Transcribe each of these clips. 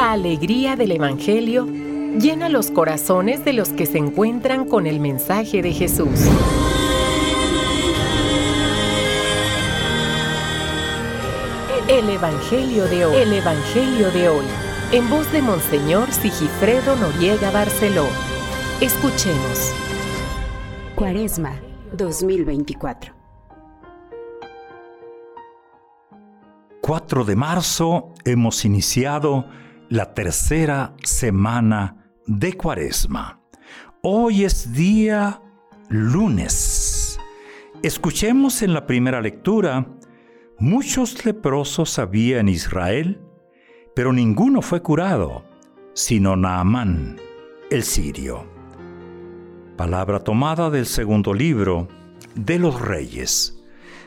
La alegría del Evangelio llena los corazones de los que se encuentran con el mensaje de Jesús. El Evangelio de hoy. El Evangelio de hoy. En voz de Monseñor Sigifredo Noriega Barceló. Escuchemos. Cuaresma 2024. 4 de marzo hemos iniciado la tercera semana de Cuaresma. Hoy es día lunes. Escuchemos en la primera lectura, muchos leprosos había en Israel, pero ninguno fue curado, sino Naamán, el sirio. Palabra tomada del segundo libro de los reyes.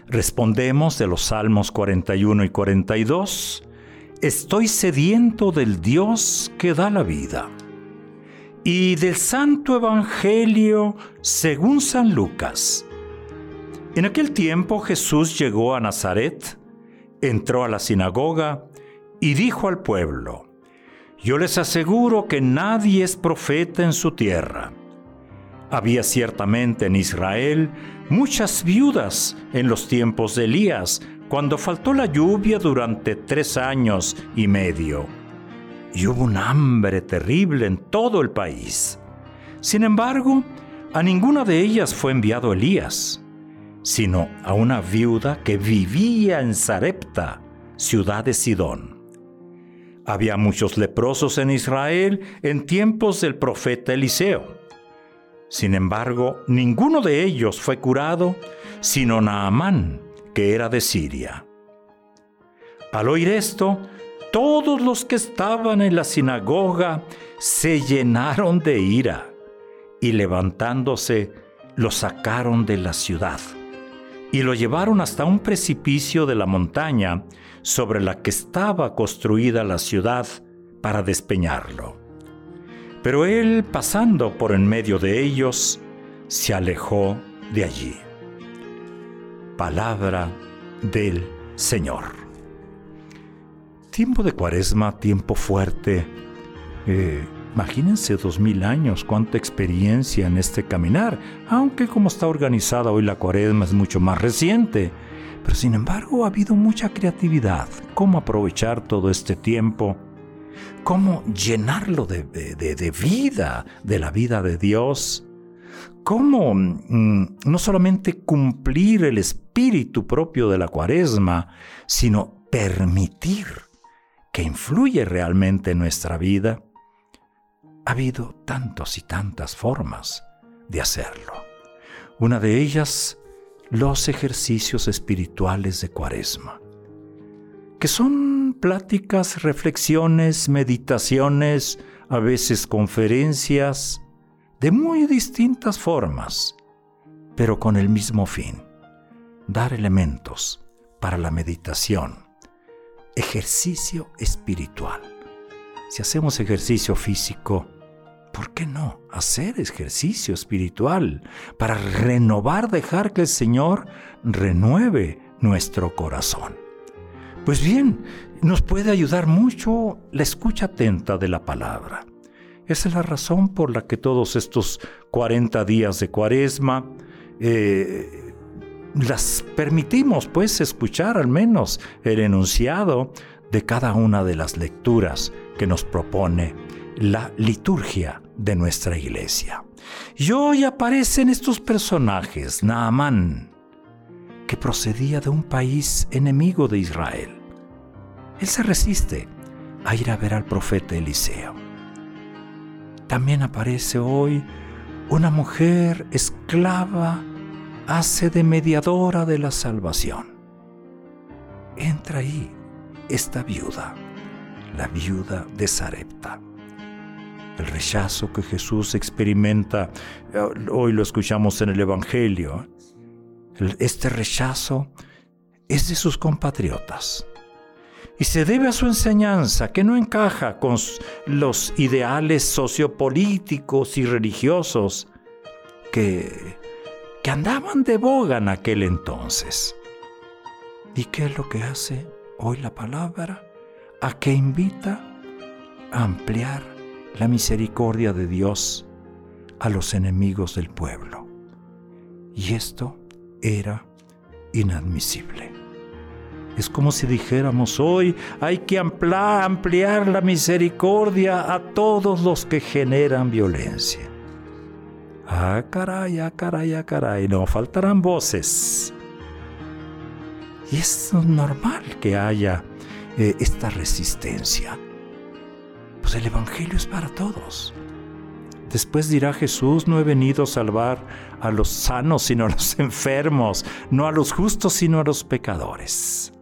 Respondemos de los Salmos 41 y 42, Estoy sediento del Dios que da la vida. Y del Santo Evangelio según San Lucas. En aquel tiempo Jesús llegó a Nazaret, entró a la sinagoga y dijo al pueblo, Yo les aseguro que nadie es profeta en su tierra. Había ciertamente en Israel muchas viudas en los tiempos de Elías, cuando faltó la lluvia durante tres años y medio. Y hubo un hambre terrible en todo el país. Sin embargo, a ninguna de ellas fue enviado Elías, sino a una viuda que vivía en Sarepta, ciudad de Sidón. Había muchos leprosos en Israel en tiempos del profeta Eliseo. Sin embargo, ninguno de ellos fue curado, sino Naamán, que era de Siria. Al oír esto, todos los que estaban en la sinagoga se llenaron de ira y levantándose lo sacaron de la ciudad y lo llevaron hasta un precipicio de la montaña sobre la que estaba construida la ciudad para despeñarlo. Pero él, pasando por en medio de ellos, se alejó de allí palabra del Señor. Tiempo de cuaresma, tiempo fuerte. Eh, imagínense dos mil años, cuánta experiencia en este caminar, aunque como está organizada hoy la cuaresma es mucho más reciente. Pero sin embargo ha habido mucha creatividad. ¿Cómo aprovechar todo este tiempo? ¿Cómo llenarlo de, de vida, de la vida de Dios? Cómo mm, no solamente cumplir el espíritu propio de la cuaresma, sino permitir que influye realmente en nuestra vida. Ha habido tantas y tantas formas de hacerlo. Una de ellas, los ejercicios espirituales de cuaresma, que son pláticas, reflexiones, meditaciones, a veces conferencias, de muy distintas formas, pero con el mismo fin, dar elementos para la meditación, ejercicio espiritual. Si hacemos ejercicio físico, ¿por qué no hacer ejercicio espiritual para renovar, dejar que el Señor renueve nuestro corazón? Pues bien, nos puede ayudar mucho la escucha atenta de la palabra. Esa es la razón por la que todos estos 40 días de cuaresma eh, las permitimos pues escuchar al menos el enunciado de cada una de las lecturas que nos propone la liturgia de nuestra iglesia. Y hoy aparecen estos personajes, Naamán, que procedía de un país enemigo de Israel. Él se resiste a ir a ver al profeta Eliseo también aparece hoy una mujer esclava, hace de mediadora de la salvación. Entra ahí esta viuda, la viuda de Sarepta. El rechazo que Jesús experimenta, eh, hoy lo escuchamos en el Evangelio, este rechazo es de sus compatriotas y se debe a su enseñanza que no encaja con los ideales sociopolíticos y religiosos que, que andaban de boga en aquel entonces. ¿Y qué es lo que hace hoy la palabra? ¿A qué invita? ampliar la misericordia de Dios a los enemigos del pueblo. Y esto era inadmisible. Es como si dijéramos hoy hay que ampliar la misericordia a todos los que generan violencia. Ah, caray, ah, caray, ah, caray, no faltarán voces. Y es normal que haya eh, esta resistencia. Pues el Evangelio es para todos. Después dirá Jesús, no he venido a salvar a los sanos, sino a los enfermos, no a los justos, sino a los pecadores.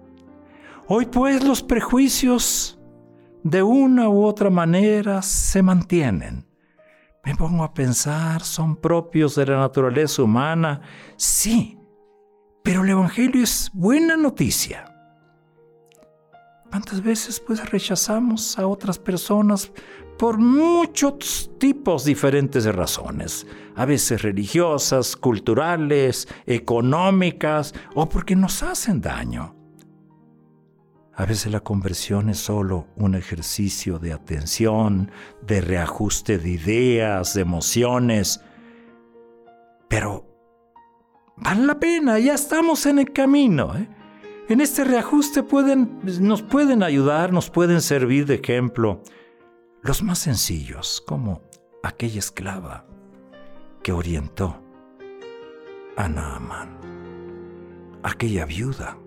Hoy pues los prejuicios de una u otra manera se mantienen. Me pongo a pensar, son propios de la naturaleza humana, sí, pero el Evangelio es buena noticia. ¿Cuántas veces pues rechazamos a otras personas por muchos tipos diferentes de razones? A veces religiosas, culturales, económicas o porque nos hacen daño. A veces la conversión es solo un ejercicio de atención, de reajuste de ideas, de emociones, pero vale la pena, ya estamos en el camino. ¿eh? En este reajuste pueden, nos pueden ayudar, nos pueden servir de ejemplo los más sencillos, como aquella esclava que orientó a Naaman, aquella viuda,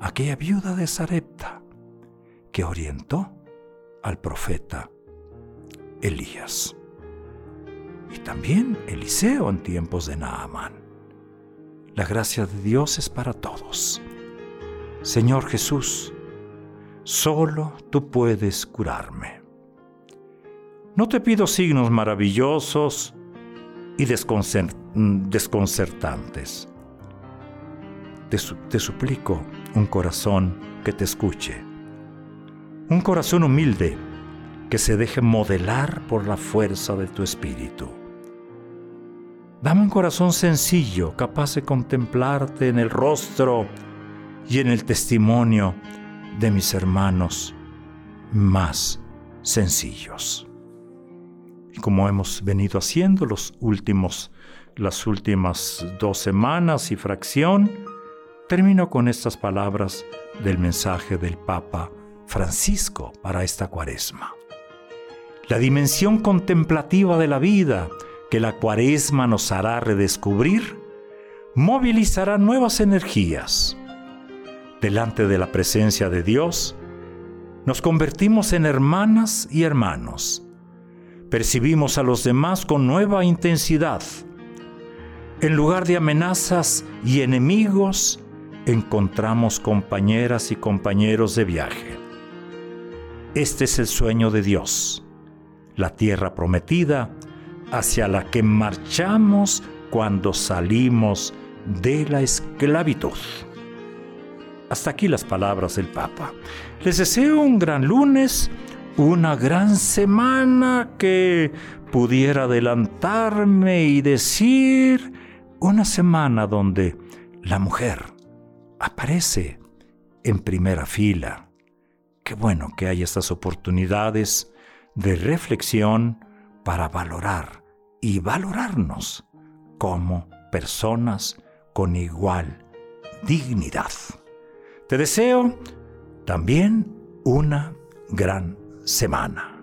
aquella viuda de Sarepta que orientó al profeta Elías. Y también Eliseo en tiempos de Naaman. La gracia de Dios es para todos. Señor Jesús, solo tú puedes curarme. No te pido signos maravillosos y desconcertantes. Te, te, suplico un corazón que te escuche. Un corazón humilde que se deje modelar por la fuerza de tu espíritu. Dame un corazón sencillo, capaz de contemplarte en el rostro y en el testimonio de mis hermanos más sencillos. Y como hemos venido haciendo los últimos, las últimas dos semanas y fracción, termino con estas palabras del mensaje del Papa Francisco para esta cuaresma. La dimensión contemplativa de la vida, que la cuaresma nos hará redescubrir, movilizará nuevas energías. Delante de la presencia de Dios, nos convertimos en hermanas y hermanos. Percibimos a los demás con nueva intensidad. En lugar de amenazas y enemigos, encontramos compañeras y compañeros de viaje. Este es el sueño de Dios, la tierra prometida hacia la que marchamos cuando salimos de la esclavitud. Hasta aquí las palabras del Papa. Les deseo un gran lunes, una gran semana que pudiera adelantarme y decir una semana donde la mujer aparece en primera fila. Qué bueno que hay estas oportunidades de reflexión para valorar y valorarnos como personas con igual dignidad. Te deseo también una gran semana.